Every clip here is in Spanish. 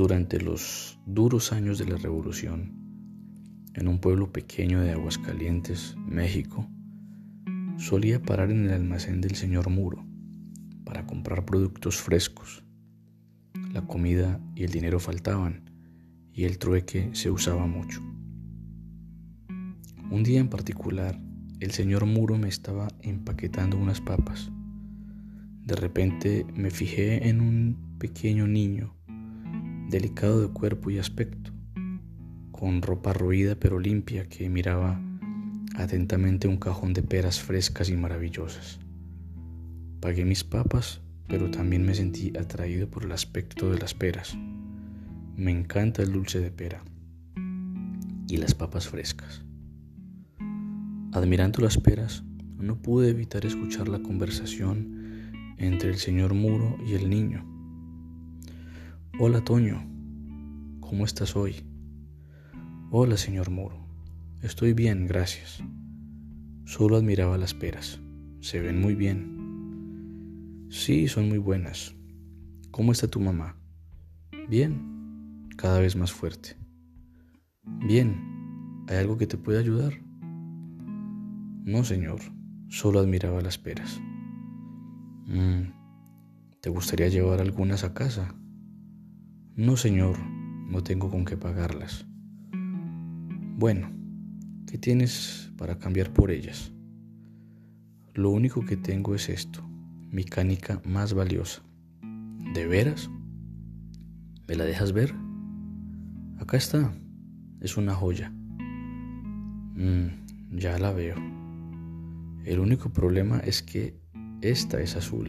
Durante los duros años de la Revolución, en un pueblo pequeño de Aguascalientes, México, solía parar en el almacén del señor Muro para comprar productos frescos. La comida y el dinero faltaban y el trueque se usaba mucho. Un día en particular, el señor Muro me estaba empaquetando unas papas. De repente me fijé en un pequeño niño, delicado de cuerpo y aspecto, con ropa roída pero limpia, que miraba atentamente un cajón de peras frescas y maravillosas. Pagué mis papas, pero también me sentí atraído por el aspecto de las peras. Me encanta el dulce de pera y las papas frescas. Admirando las peras, no pude evitar escuchar la conversación entre el señor Muro y el niño. Hola, Toño, ¿cómo estás hoy? Hola, señor Muro, estoy bien, gracias. Solo admiraba las peras, se ven muy bien. Sí, son muy buenas. ¿Cómo está tu mamá? Bien, cada vez más fuerte. Bien, ¿hay algo que te pueda ayudar? No, señor, solo admiraba las peras. Mm, ¿Te gustaría llevar algunas a casa? No, señor, no tengo con qué pagarlas. Bueno, ¿qué tienes para cambiar por ellas? Lo único que tengo es esto, mi canica más valiosa. ¿De veras? ¿Me la dejas ver? Acá está, es una joya. Mm, ya la veo. El único problema es que esta es azul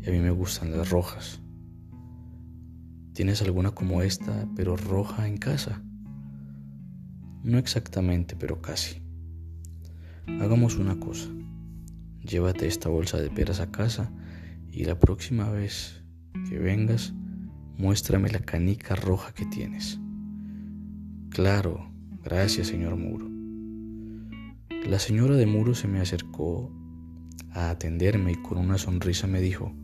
y a mí me gustan las rojas. ¿Tienes alguna como esta, pero roja en casa? No exactamente, pero casi. Hagamos una cosa. Llévate esta bolsa de peras a casa y la próxima vez que vengas, muéstrame la canica roja que tienes. Claro, gracias, señor Muro. La señora de Muro se me acercó a atenderme y con una sonrisa me dijo,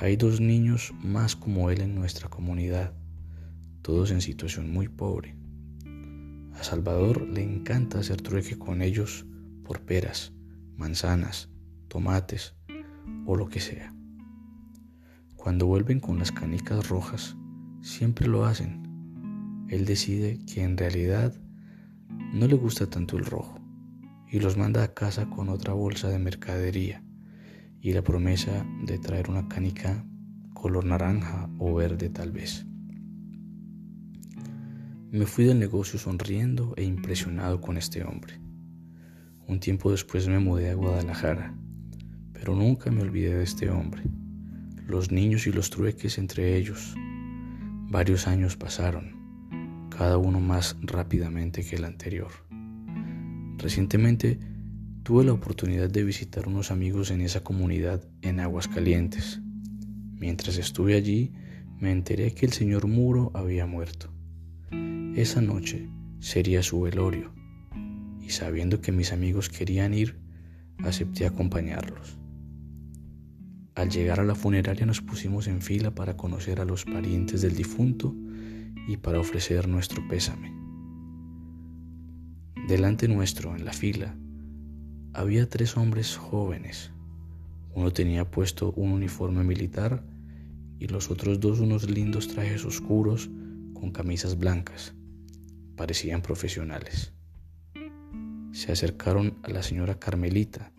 hay dos niños más como él en nuestra comunidad, todos en situación muy pobre. A Salvador le encanta hacer trueque con ellos por peras, manzanas, tomates o lo que sea. Cuando vuelven con las canicas rojas, siempre lo hacen. Él decide que en realidad no le gusta tanto el rojo y los manda a casa con otra bolsa de mercadería y la promesa de traer una canica color naranja o verde tal vez. Me fui del negocio sonriendo e impresionado con este hombre. Un tiempo después me mudé a Guadalajara, pero nunca me olvidé de este hombre, los niños y los trueques entre ellos. Varios años pasaron, cada uno más rápidamente que el anterior. Recientemente tuve la oportunidad de visitar unos amigos en esa comunidad en Aguascalientes. Mientras estuve allí, me enteré que el señor Muro había muerto. Esa noche sería su velorio, y sabiendo que mis amigos querían ir, acepté acompañarlos. Al llegar a la funeraria nos pusimos en fila para conocer a los parientes del difunto y para ofrecer nuestro pésame. Delante nuestro, en la fila, había tres hombres jóvenes. Uno tenía puesto un uniforme militar y los otros dos unos lindos trajes oscuros con camisas blancas. Parecían profesionales. Se acercaron a la señora Carmelita,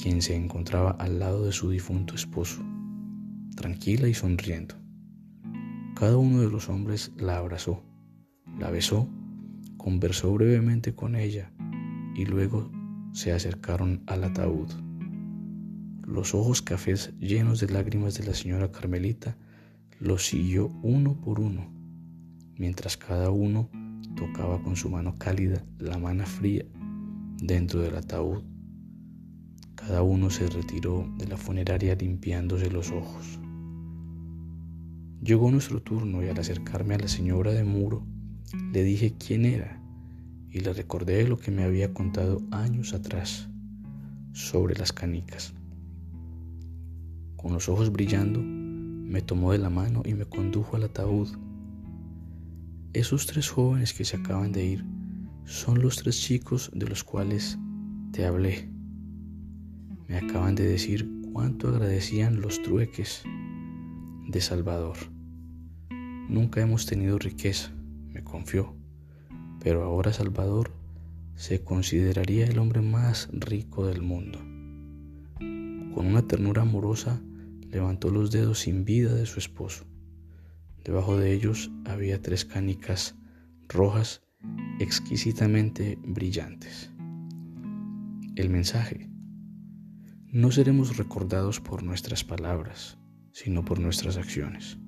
quien se encontraba al lado de su difunto esposo, tranquila y sonriendo. Cada uno de los hombres la abrazó, la besó conversó brevemente con ella y luego se acercaron al ataúd. Los ojos cafés llenos de lágrimas de la señora Carmelita los siguió uno por uno, mientras cada uno tocaba con su mano cálida la mano fría dentro del ataúd. Cada uno se retiró de la funeraria limpiándose los ojos. Llegó nuestro turno y al acercarme a la señora de Muro, le dije quién era y le recordé lo que me había contado años atrás sobre las canicas. Con los ojos brillando, me tomó de la mano y me condujo al ataúd Esos tres jóvenes que se acaban de ir son los tres chicos de los cuales te hablé. Me acaban de decir cuánto agradecían los trueques de Salvador. Nunca hemos tenido riqueza, me confió, pero ahora Salvador se consideraría el hombre más rico del mundo. Con una ternura amorosa levantó los dedos sin vida de su esposo. Debajo de ellos había tres canicas rojas exquisitamente brillantes. El mensaje. No seremos recordados por nuestras palabras, sino por nuestras acciones.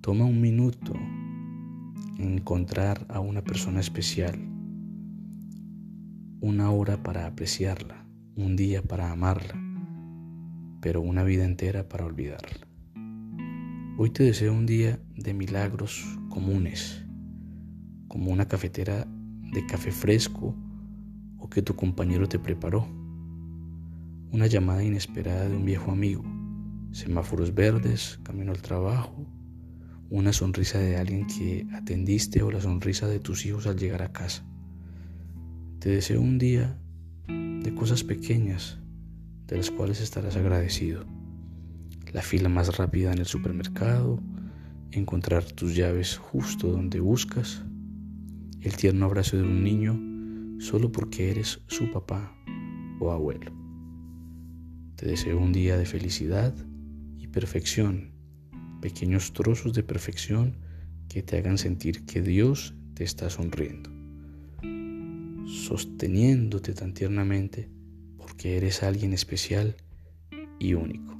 Toma un minuto encontrar a una persona especial, una hora para apreciarla, un día para amarla, pero una vida entera para olvidarla. Hoy te deseo un día de milagros comunes, como una cafetera de café fresco o que tu compañero te preparó, una llamada inesperada de un viejo amigo, semáforos verdes, camino al trabajo, una sonrisa de alguien que atendiste o la sonrisa de tus hijos al llegar a casa. Te deseo un día de cosas pequeñas de las cuales estarás agradecido la fila más rápida en el supermercado, encontrar tus llaves justo donde buscas, el tierno abrazo de un niño solo porque eres su papá o abuelo. Te deseo un día de felicidad y perfección, pequeños trozos de perfección que te hagan sentir que Dios te está sonriendo, sosteniéndote tan tiernamente porque eres alguien especial y único.